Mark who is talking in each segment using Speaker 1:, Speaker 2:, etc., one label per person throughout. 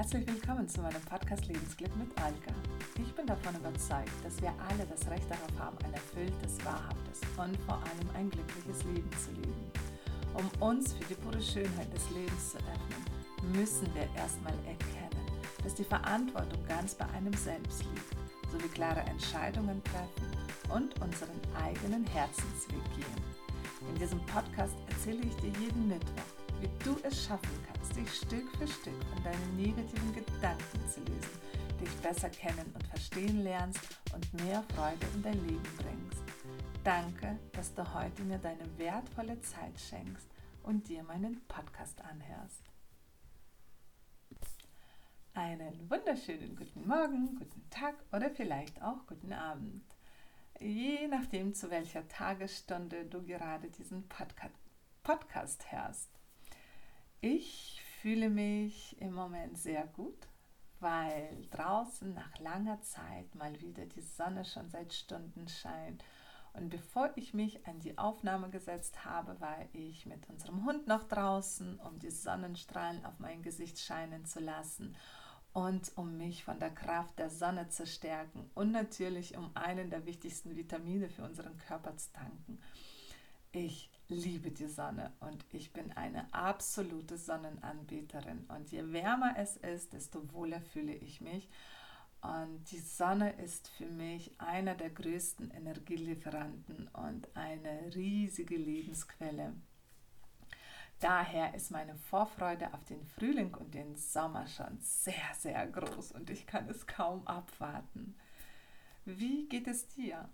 Speaker 1: Herzlich willkommen zu meinem Podcast Lebensglück mit Alka. Ich bin davon überzeugt, dass wir alle das Recht darauf haben, ein erfülltes, wahrhaftes und vor allem ein glückliches Leben zu leben. Um uns für die pure Schönheit des Lebens zu öffnen, müssen wir erstmal erkennen, dass die Verantwortung ganz bei einem selbst liegt, sowie klare Entscheidungen treffen und unseren eigenen Herzensweg gehen. In diesem Podcast erzähle ich dir jeden Mittwoch, wie du es schaffen kannst, dich Stück für Stück von deinen negativen Gedanken zu lösen, dich besser kennen und verstehen lernst und mehr Freude in dein Leben bringst. Danke, dass du heute mir deine wertvolle Zeit schenkst und dir meinen Podcast anhörst. Einen wunderschönen guten Morgen, guten Tag oder vielleicht auch guten Abend. Je nachdem, zu welcher Tagesstunde du gerade diesen Podcast hörst. Ich fühle mich im Moment sehr gut, weil draußen nach langer Zeit mal wieder die Sonne schon seit Stunden scheint. Und bevor ich mich an die Aufnahme gesetzt habe, war ich mit unserem Hund noch draußen, um die Sonnenstrahlen auf mein Gesicht scheinen zu lassen und um mich von der Kraft der Sonne zu stärken und natürlich um einen der wichtigsten Vitamine für unseren Körper zu tanken. Ich liebe die Sonne und ich bin eine absolute Sonnenanbeterin. Und je wärmer es ist, desto wohler fühle ich mich. Und die Sonne ist für mich einer der größten Energielieferanten und eine riesige Lebensquelle. Daher ist meine Vorfreude auf den Frühling und den Sommer schon sehr, sehr groß und ich kann es kaum abwarten. Wie geht es dir?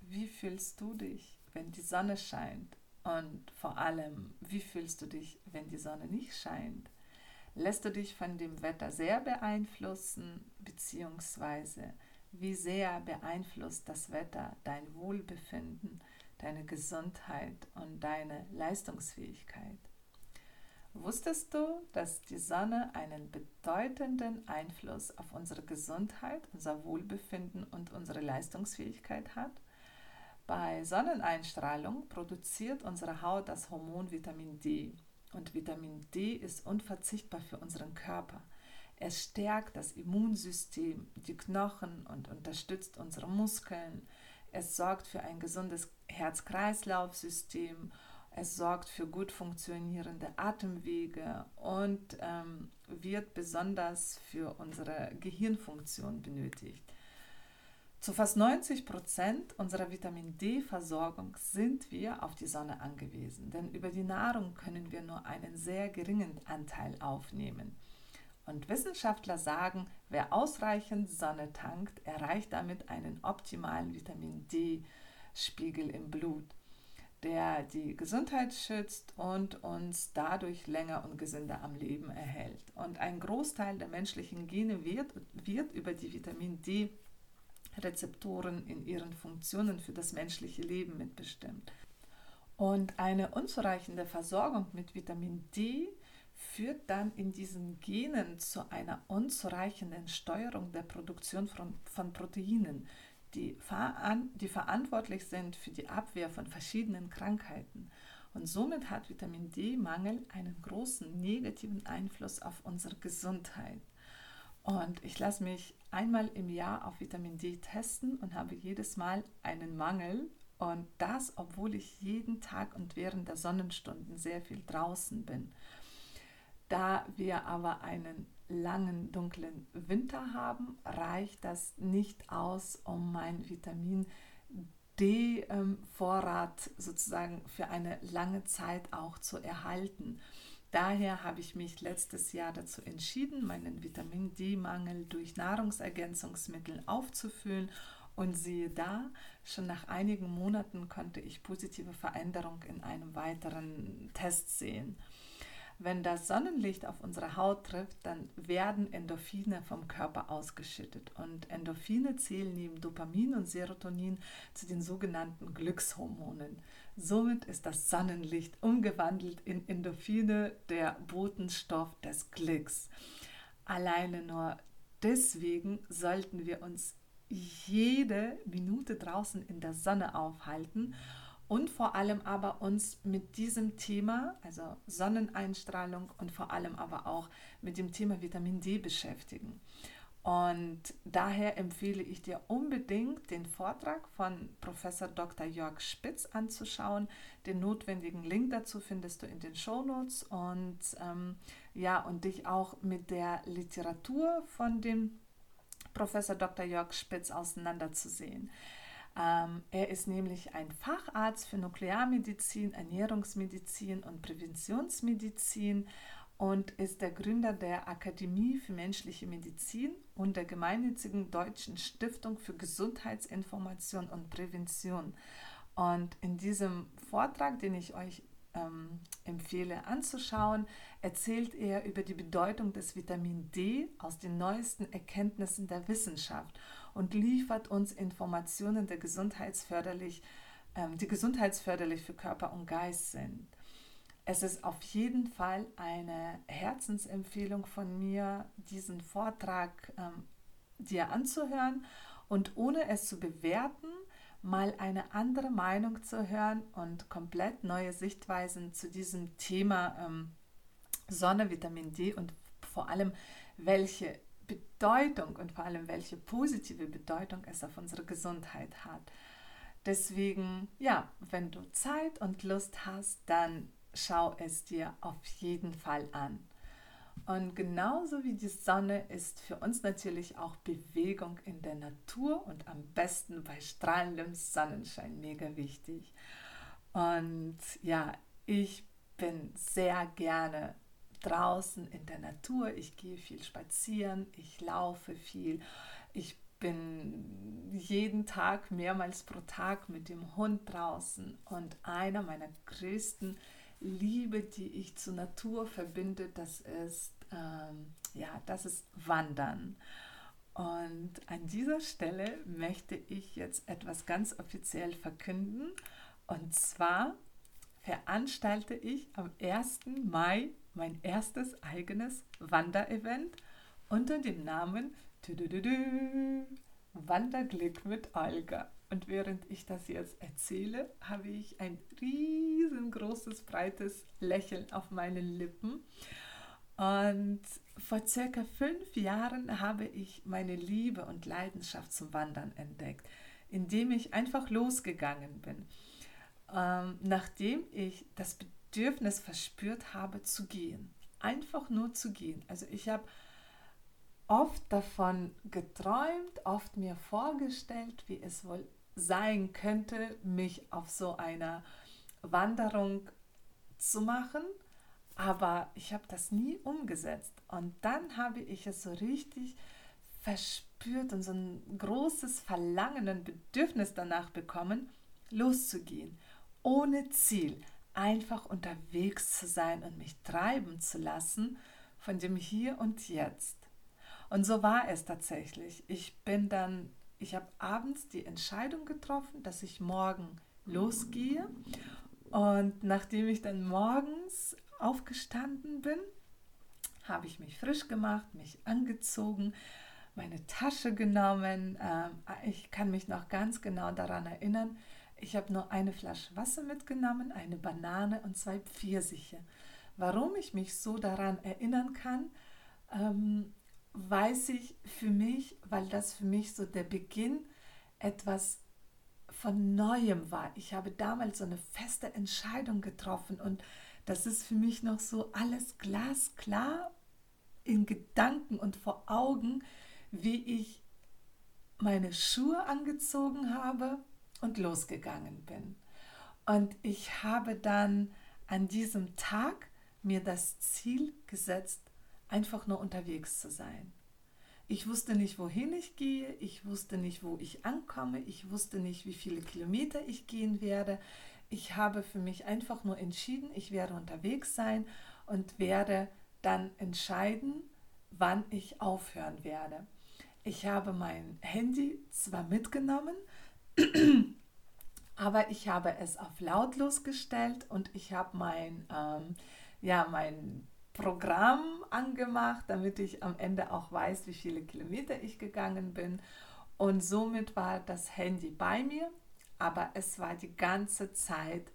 Speaker 1: Wie fühlst du dich? wenn die Sonne scheint? Und vor allem, wie fühlst du dich, wenn die Sonne nicht scheint? Lässt du dich von dem Wetter sehr beeinflussen, beziehungsweise wie sehr beeinflusst das Wetter dein Wohlbefinden, deine Gesundheit und deine Leistungsfähigkeit? Wusstest du, dass die Sonne einen bedeutenden Einfluss auf unsere Gesundheit, unser Wohlbefinden und unsere Leistungsfähigkeit hat? Bei Sonneneinstrahlung produziert unsere Haut das Hormon Vitamin D. Und Vitamin D ist unverzichtbar für unseren Körper. Es stärkt das Immunsystem, die Knochen und unterstützt unsere Muskeln. Es sorgt für ein gesundes Herz-Kreislauf-System. Es sorgt für gut funktionierende Atemwege und ähm, wird besonders für unsere Gehirnfunktion benötigt. Zu fast 90 Prozent unserer Vitamin D-Versorgung sind wir auf die Sonne angewiesen, denn über die Nahrung können wir nur einen sehr geringen Anteil aufnehmen. Und Wissenschaftler sagen, wer ausreichend Sonne tankt, erreicht damit einen optimalen Vitamin D-Spiegel im Blut, der die Gesundheit schützt und uns dadurch länger und gesünder am Leben erhält. Und ein Großteil der menschlichen Gene wird, wird über die Vitamin D Rezeptoren in ihren Funktionen für das menschliche Leben mitbestimmt. Und eine unzureichende Versorgung mit Vitamin D führt dann in diesen Genen zu einer unzureichenden Steuerung der Produktion von, von Proteinen, die, veran die verantwortlich sind für die Abwehr von verschiedenen Krankheiten. Und somit hat Vitamin D-Mangel einen großen negativen Einfluss auf unsere Gesundheit. Und ich lasse mich einmal im Jahr auf Vitamin D testen und habe jedes Mal einen Mangel. Und das, obwohl ich jeden Tag und während der Sonnenstunden sehr viel draußen bin. Da wir aber einen langen, dunklen Winter haben, reicht das nicht aus, um mein Vitamin D-Vorrat sozusagen für eine lange Zeit auch zu erhalten. Daher habe ich mich letztes Jahr dazu entschieden, meinen Vitamin D-Mangel durch Nahrungsergänzungsmittel aufzufüllen und siehe da, schon nach einigen Monaten konnte ich positive Veränderung in einem weiteren Test sehen. Wenn das Sonnenlicht auf unsere Haut trifft, dann werden Endorphine vom Körper ausgeschüttet. Und Endorphine zählen neben Dopamin und Serotonin zu den sogenannten Glückshormonen. Somit ist das Sonnenlicht umgewandelt in Endorphine, der Botenstoff des Glücks. Alleine nur deswegen sollten wir uns jede Minute draußen in der Sonne aufhalten und vor allem aber uns mit diesem Thema, also Sonneneinstrahlung und vor allem aber auch mit dem Thema Vitamin D beschäftigen. Und daher empfehle ich dir unbedingt, den Vortrag von Professor Dr. Jörg Spitz anzuschauen. Den notwendigen Link dazu findest du in den Show Notes und ähm, ja, und dich auch mit der Literatur von dem Professor Dr. Jörg Spitz auseinanderzusehen. Ähm, er ist nämlich ein Facharzt für Nuklearmedizin, Ernährungsmedizin und Präventionsmedizin und ist der Gründer der Akademie für menschliche Medizin und der gemeinnützigen Deutschen Stiftung für Gesundheitsinformation und Prävention. Und in diesem Vortrag, den ich euch ähm, empfehle anzuschauen, erzählt er über die Bedeutung des Vitamin D aus den neuesten Erkenntnissen der Wissenschaft und liefert uns Informationen, der gesundheitsförderlich, ähm, die gesundheitsförderlich für Körper und Geist sind. Es ist auf jeden Fall eine Herzensempfehlung von mir, diesen Vortrag ähm, dir anzuhören und ohne es zu bewerten, mal eine andere Meinung zu hören und komplett neue Sichtweisen zu diesem Thema ähm, Sonne, Vitamin D und vor allem welche Bedeutung und vor allem welche positive Bedeutung es auf unsere Gesundheit hat. Deswegen, ja, wenn du Zeit und Lust hast, dann schau es dir auf jeden Fall an. Und genauso wie die Sonne ist für uns natürlich auch Bewegung in der Natur und am besten bei strahlendem Sonnenschein mega wichtig. Und ja, ich bin sehr gerne draußen in der Natur. Ich gehe viel spazieren, ich laufe viel. Ich bin jeden Tag, mehrmals pro Tag mit dem Hund draußen. Und einer meiner größten Liebe, die ich zur Natur verbinde, das ist ähm, ja, das ist Wandern. Und an dieser Stelle möchte ich jetzt etwas ganz offiziell verkünden. Und zwar veranstalte ich am 1. Mai mein erstes eigenes Wanderevent unter dem Namen Wanderglück mit Olga. Und während ich das jetzt erzähle, habe ich ein riesengroßes, breites Lächeln auf meinen Lippen und vor circa fünf Jahren habe ich meine Liebe und Leidenschaft zum Wandern entdeckt, indem ich einfach losgegangen bin, ähm, nachdem ich das Bedürfnis verspürt habe zu gehen. Einfach nur zu gehen. Also ich habe oft davon geträumt, oft mir vorgestellt, wie es wohl sein könnte, mich auf so einer Wanderung zu machen aber ich habe das nie umgesetzt. Und dann habe ich es so richtig verspürt und so ein großes Verlangen und Bedürfnis danach bekommen, loszugehen, ohne Ziel, einfach unterwegs zu sein und mich treiben zu lassen von dem Hier und Jetzt. Und so war es tatsächlich. Ich bin dann, ich habe abends die Entscheidung getroffen, dass ich morgen losgehe. Und nachdem ich dann morgens aufgestanden bin, habe ich mich frisch gemacht, mich angezogen, meine Tasche genommen. Ähm, ich kann mich noch ganz genau daran erinnern. Ich habe nur eine Flasche Wasser mitgenommen, eine Banane und zwei Pfirsiche. Warum ich mich so daran erinnern kann, ähm, weiß ich für mich, weil das für mich so der Beginn etwas von Neuem war. Ich habe damals so eine feste Entscheidung getroffen und das ist für mich noch so alles glasklar in Gedanken und vor Augen, wie ich meine Schuhe angezogen habe und losgegangen bin. Und ich habe dann an diesem Tag mir das Ziel gesetzt, einfach nur unterwegs zu sein. Ich wusste nicht, wohin ich gehe, ich wusste nicht, wo ich ankomme, ich wusste nicht, wie viele Kilometer ich gehen werde, ich habe für mich einfach nur entschieden, ich werde unterwegs sein und werde dann entscheiden, wann ich aufhören werde. Ich habe mein Handy zwar mitgenommen, aber ich habe es auf lautlos gestellt und ich habe mein, ähm, ja, mein Programm angemacht, damit ich am Ende auch weiß, wie viele Kilometer ich gegangen bin. Und somit war das Handy bei mir aber es war die ganze Zeit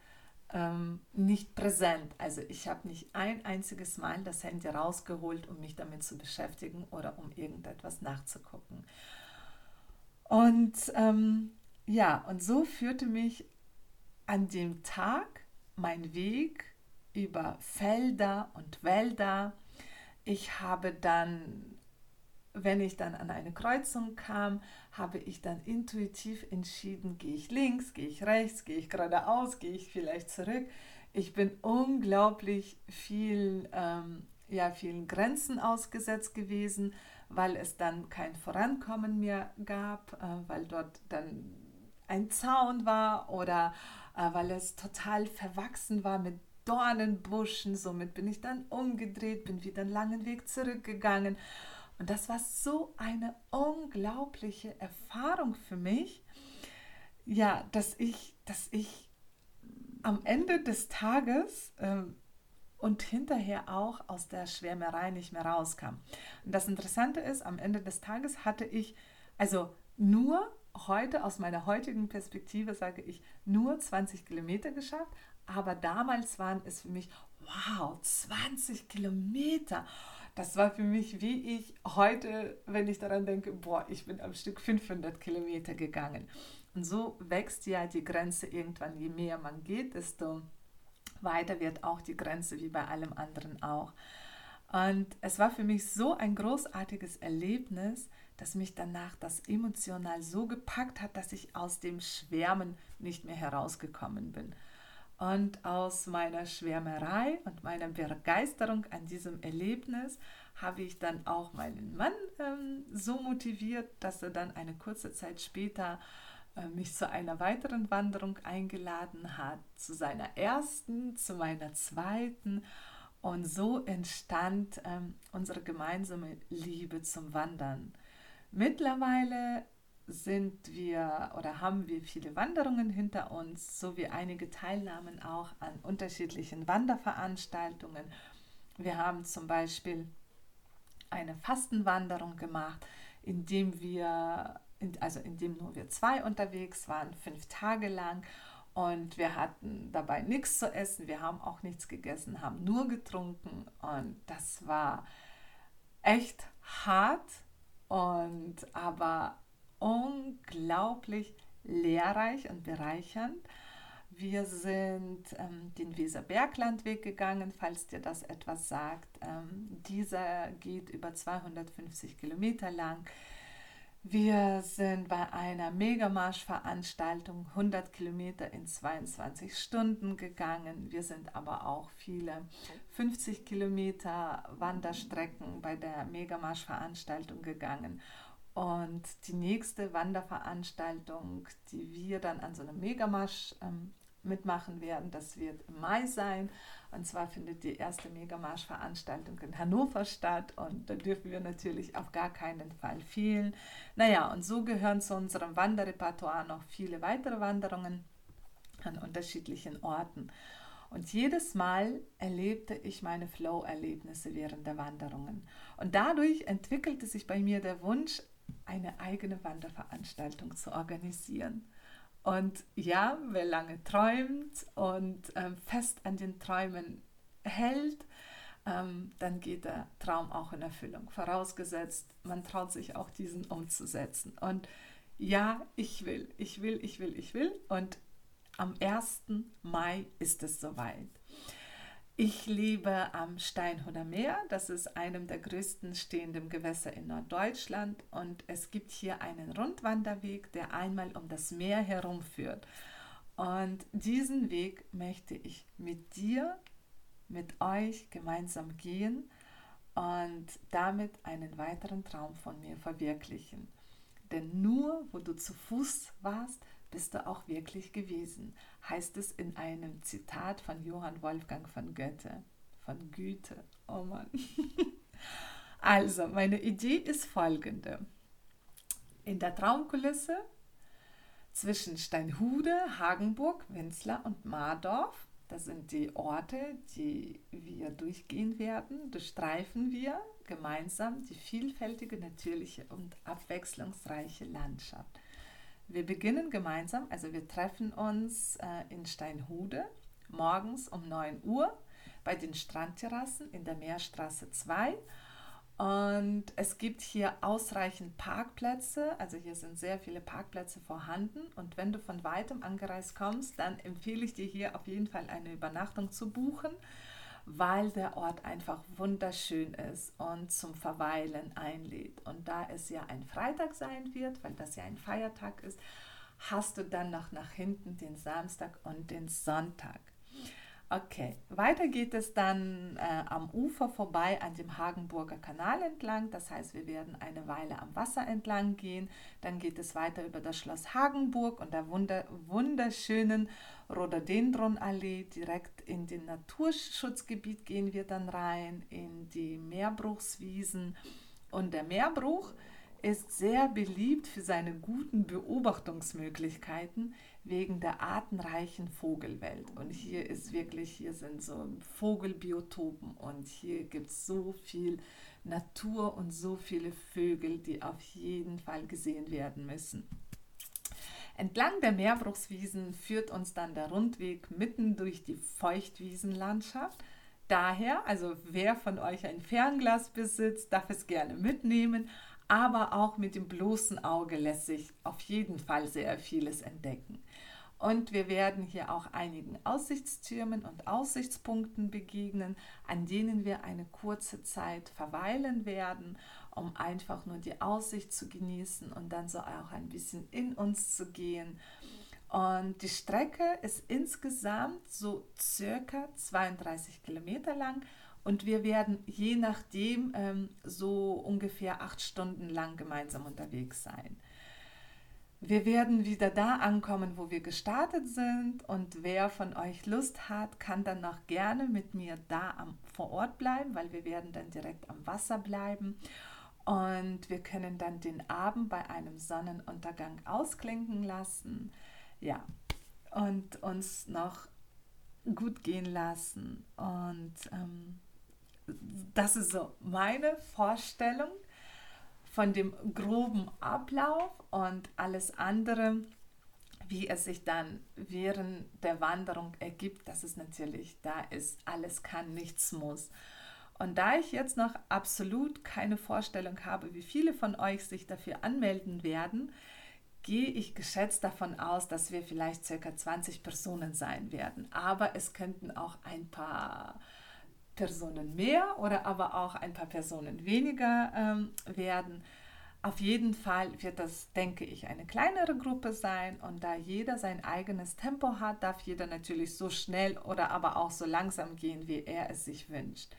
Speaker 1: ähm, nicht präsent. Also ich habe nicht ein einziges Mal das Handy rausgeholt, um mich damit zu beschäftigen oder um irgendetwas nachzugucken. Und ähm, ja, und so führte mich an dem Tag mein Weg über Felder und Wälder. Ich habe dann, wenn ich dann an eine Kreuzung kam, habe ich dann intuitiv entschieden, gehe ich links, gehe ich rechts, gehe ich geradeaus, gehe ich vielleicht zurück. Ich bin unglaublich viel, ähm, ja, vielen Grenzen ausgesetzt gewesen, weil es dann kein Vorankommen mehr gab, äh, weil dort dann ein Zaun war oder äh, weil es total verwachsen war mit Dornenbuschen. Somit bin ich dann umgedreht, bin wieder einen langen Weg zurückgegangen. Und das war so eine unglaubliche Erfahrung für mich, ja, dass ich, dass ich am Ende des Tages ähm, und hinterher auch aus der Schwärmerei nicht mehr rauskam. Und das Interessante ist, am Ende des Tages hatte ich, also nur heute, aus meiner heutigen Perspektive sage ich, nur 20 Kilometer geschafft, aber damals waren es für mich, wow, 20 Kilometer. Das war für mich, wie ich heute, wenn ich daran denke, boah, ich bin am Stück 500 Kilometer gegangen. Und so wächst ja die Grenze irgendwann, je mehr man geht, desto weiter wird auch die Grenze, wie bei allem anderen auch. Und es war für mich so ein großartiges Erlebnis, dass mich danach das emotional so gepackt hat, dass ich aus dem Schwärmen nicht mehr herausgekommen bin. Und aus meiner Schwärmerei und meiner Begeisterung an diesem Erlebnis habe ich dann auch meinen Mann ähm, so motiviert, dass er dann eine kurze Zeit später äh, mich zu einer weiteren Wanderung eingeladen hat, zu seiner ersten, zu meiner zweiten. Und so entstand ähm, unsere gemeinsame Liebe zum Wandern. Mittlerweile sind wir oder haben wir viele Wanderungen hinter uns, sowie einige Teilnahmen auch an unterschiedlichen Wanderveranstaltungen. Wir haben zum Beispiel eine Fastenwanderung gemacht, indem wir, also indem nur wir zwei unterwegs waren, fünf Tage lang. Und wir hatten dabei nichts zu essen, wir haben auch nichts gegessen, haben nur getrunken. Und das war echt hart, und aber unglaublich lehrreich und bereichernd. Wir sind ähm, den Weserberglandweg gegangen, falls dir das etwas sagt. Ähm, dieser geht über 250 Kilometer lang. Wir sind bei einer Megamarsch-Veranstaltung 100 Kilometer in 22 Stunden gegangen. Wir sind aber auch viele 50 Kilometer Wanderstrecken bei der Megamarsch-Veranstaltung gegangen. Und die nächste Wanderveranstaltung, die wir dann an so einem Megamarsch ähm, mitmachen werden, das wird im Mai sein. Und zwar findet die erste Megamarsch-Veranstaltung in Hannover statt und da dürfen wir natürlich auf gar keinen Fall fehlen. Naja, und so gehören zu unserem Wanderrepertoire noch viele weitere Wanderungen an unterschiedlichen Orten. Und jedes Mal erlebte ich meine Flow-Erlebnisse während der Wanderungen. Und dadurch entwickelte sich bei mir der Wunsch, eine eigene Wanderveranstaltung zu organisieren. Und ja, wer lange träumt und ähm, fest an den Träumen hält, ähm, dann geht der Traum auch in Erfüllung. Vorausgesetzt, man traut sich auch diesen umzusetzen. Und ja, ich will, ich will, ich will, ich will. Und am 1. Mai ist es soweit. Ich lebe am Steinhuder Meer, das ist einem der größten stehenden Gewässer in Norddeutschland und es gibt hier einen Rundwanderweg, der einmal um das Meer herumführt. Und diesen Weg möchte ich mit dir, mit euch gemeinsam gehen und damit einen weiteren Traum von mir verwirklichen. Denn nur wo du zu Fuß warst, bist du auch wirklich gewesen, heißt es in einem Zitat von Johann Wolfgang von Goethe, von Güte. Oh Mann. Also, meine Idee ist folgende. In der Traumkulisse zwischen Steinhude, Hagenburg, Wenzler und Mardorf, das sind die Orte, die wir durchgehen werden, durchstreifen wir gemeinsam die vielfältige, natürliche und abwechslungsreiche Landschaft. Wir beginnen gemeinsam, also wir treffen uns äh, in Steinhude morgens um 9 Uhr bei den Strandterrassen in der Meerstraße 2. Und es gibt hier ausreichend Parkplätze, also hier sind sehr viele Parkplätze vorhanden. Und wenn du von weitem angereist kommst, dann empfehle ich dir hier auf jeden Fall eine Übernachtung zu buchen, weil der Ort einfach wunderschön ist und zum Verweilen einlädt. Und da es ja ein Freitag sein wird, weil das ja ein Feiertag ist, hast du dann noch nach hinten den Samstag und den Sonntag. Okay, weiter geht es dann äh, am Ufer vorbei an dem Hagenburger Kanal entlang. Das heißt, wir werden eine Weile am Wasser entlang gehen. Dann geht es weiter über das Schloss Hagenburg und der wunder wunderschönen Rhododendronallee. Direkt in den Naturschutzgebiet gehen wir dann rein, in die Meerbruchswiesen. Und der Meerbruch ist sehr beliebt für seine guten Beobachtungsmöglichkeiten wegen der artenreichen Vogelwelt. Und hier ist wirklich, hier sind so Vogelbiotopen und hier gibt es so viel Natur und so viele Vögel, die auf jeden Fall gesehen werden müssen. Entlang der Meerbruchswiesen führt uns dann der Rundweg mitten durch die Feuchtwiesenlandschaft. Daher, also wer von euch ein Fernglas besitzt, darf es gerne mitnehmen, aber auch mit dem bloßen Auge lässt sich auf jeden Fall sehr vieles entdecken. Und wir werden hier auch einigen Aussichtstürmen und Aussichtspunkten begegnen, an denen wir eine kurze Zeit verweilen werden, um einfach nur die Aussicht zu genießen und dann so auch ein bisschen in uns zu gehen. Und die Strecke ist insgesamt so circa 32 Kilometer lang und wir werden je nachdem ähm, so ungefähr acht Stunden lang gemeinsam unterwegs sein. Wir werden wieder da ankommen, wo wir gestartet sind und wer von euch Lust hat, kann dann noch gerne mit mir da am, vor Ort bleiben, weil wir werden dann direkt am Wasser bleiben und wir können dann den Abend bei einem Sonnenuntergang ausklinken lassen. Ja, und uns noch gut gehen lassen. Und ähm, das ist so meine Vorstellung von dem groben Ablauf und alles andere, wie es sich dann während der Wanderung ergibt, das ist natürlich, da ist alles kann, nichts muss. Und da ich jetzt noch absolut keine Vorstellung habe, wie viele von euch sich dafür anmelden werden, gehe ich geschätzt davon aus, dass wir vielleicht circa 20 Personen sein werden. Aber es könnten auch ein paar Personen mehr oder aber auch ein paar Personen weniger ähm, werden. Auf jeden Fall wird das, denke ich, eine kleinere Gruppe sein und da jeder sein eigenes Tempo hat, darf jeder natürlich so schnell oder aber auch so langsam gehen, wie er es sich wünscht.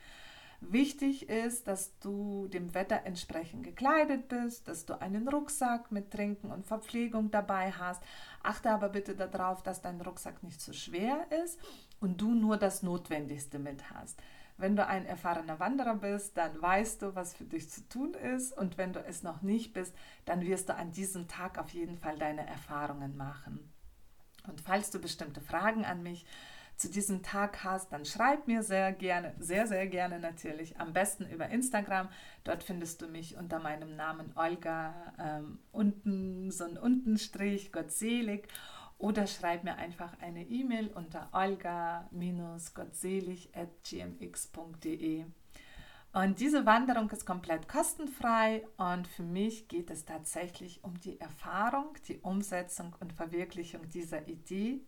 Speaker 1: Wichtig ist, dass du dem Wetter entsprechend gekleidet bist, dass du einen Rucksack mit Trinken und Verpflegung dabei hast. Achte aber bitte darauf, dass dein Rucksack nicht zu schwer ist und du nur das Notwendigste mit hast. Wenn du ein erfahrener Wanderer bist, dann weißt du, was für dich zu tun ist. Und wenn du es noch nicht bist, dann wirst du an diesem Tag auf jeden Fall deine Erfahrungen machen. Und falls du bestimmte Fragen an mich zu diesem Tag hast, dann schreib mir sehr gerne, sehr, sehr gerne natürlich. Am besten über Instagram. Dort findest du mich unter meinem Namen Olga, ähm, unten so ein Untenstrich, Gottselig. Oder schreib mir einfach eine E-Mail unter olga-gottselig.gmx.de. Und diese Wanderung ist komplett kostenfrei und für mich geht es tatsächlich um die Erfahrung, die Umsetzung und Verwirklichung dieser Idee,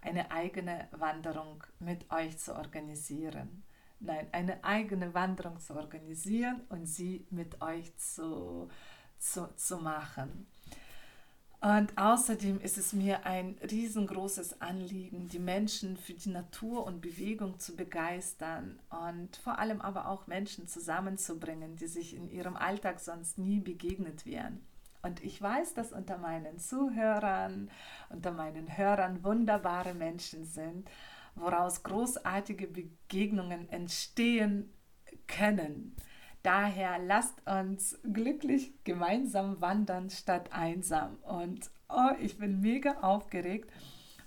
Speaker 1: eine eigene Wanderung mit euch zu organisieren. Nein, eine eigene Wanderung zu organisieren und sie mit euch zu, zu, zu machen. Und außerdem ist es mir ein riesengroßes Anliegen, die Menschen für die Natur und Bewegung zu begeistern und vor allem aber auch Menschen zusammenzubringen, die sich in ihrem Alltag sonst nie begegnet wären. Und ich weiß, dass unter meinen Zuhörern, unter meinen Hörern wunderbare Menschen sind, woraus großartige Begegnungen entstehen können. Daher lasst uns glücklich gemeinsam wandern statt einsam. Und oh, ich bin mega aufgeregt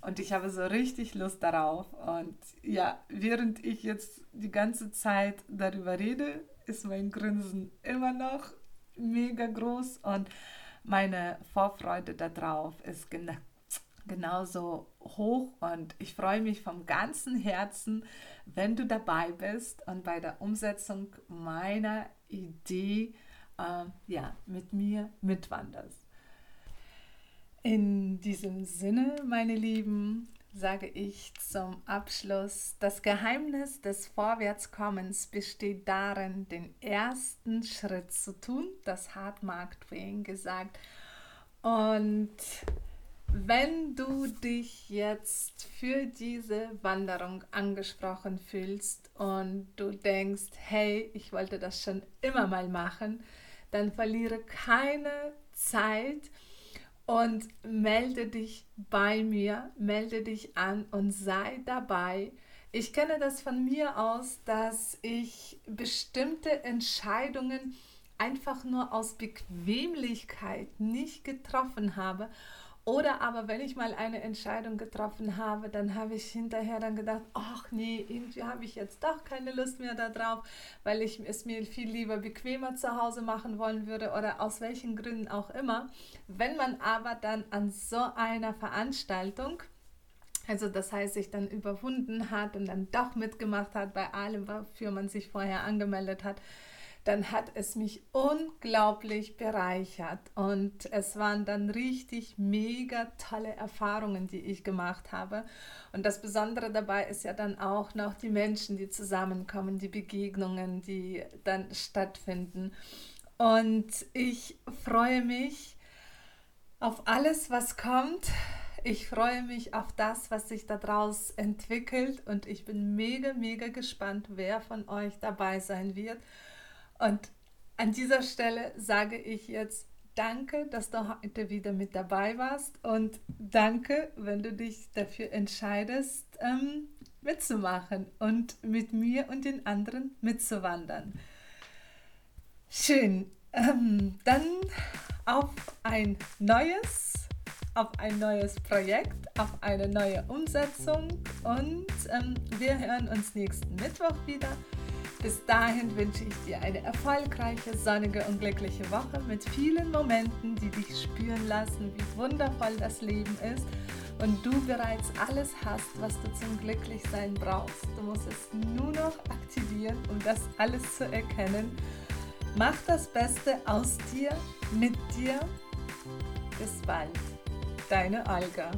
Speaker 1: und ich habe so richtig Lust darauf. Und ja, während ich jetzt die ganze Zeit darüber rede, ist mein Grinsen immer noch mega groß und meine Vorfreude darauf ist gen genauso hoch und ich freue mich vom ganzen Herzen, wenn du dabei bist und bei der Umsetzung meiner Idee äh, ja, mit mir mitwanderst. In diesem Sinne, meine Lieben, sage ich zum Abschluss, das Geheimnis des Vorwärtskommens besteht darin, den ersten Schritt zu tun. Das hat Mark Twain gesagt. Und wenn du dich jetzt für diese Wanderung angesprochen fühlst und du denkst, hey, ich wollte das schon immer mal machen, dann verliere keine Zeit und melde dich bei mir, melde dich an und sei dabei. Ich kenne das von mir aus, dass ich bestimmte Entscheidungen einfach nur aus Bequemlichkeit nicht getroffen habe oder aber wenn ich mal eine Entscheidung getroffen habe, dann habe ich hinterher dann gedacht, ach nee, irgendwie habe ich jetzt doch keine Lust mehr darauf, weil ich es mir viel lieber bequemer zu Hause machen wollen würde oder aus welchen Gründen auch immer. Wenn man aber dann an so einer Veranstaltung also das heißt, sich dann überwunden hat und dann doch mitgemacht hat bei allem, wofür man sich vorher angemeldet hat, dann hat es mich unglaublich bereichert. Und es waren dann richtig mega tolle Erfahrungen, die ich gemacht habe. Und das Besondere dabei ist ja dann auch noch die Menschen, die zusammenkommen, die Begegnungen, die dann stattfinden. Und ich freue mich auf alles, was kommt. Ich freue mich auf das, was sich daraus entwickelt und ich bin mega, mega gespannt, wer von euch dabei sein wird. Und an dieser Stelle sage ich jetzt danke, dass du heute wieder mit dabei warst und danke, wenn du dich dafür entscheidest, ähm, mitzumachen und mit mir und den anderen mitzuwandern. Schön. Ähm, dann auf ein neues, auf ein neues Projekt, auf eine neue Umsetzung und ähm, wir hören uns nächsten Mittwoch wieder. Bis dahin wünsche ich dir eine erfolgreiche, sonnige und glückliche Woche mit vielen Momenten, die dich spüren lassen, wie wundervoll das Leben ist und du bereits alles hast, was du zum Glücklichsein brauchst. Du musst es nur noch aktivieren, um das alles zu erkennen. Mach das Beste aus dir, mit dir. Bis bald. Deine Olga.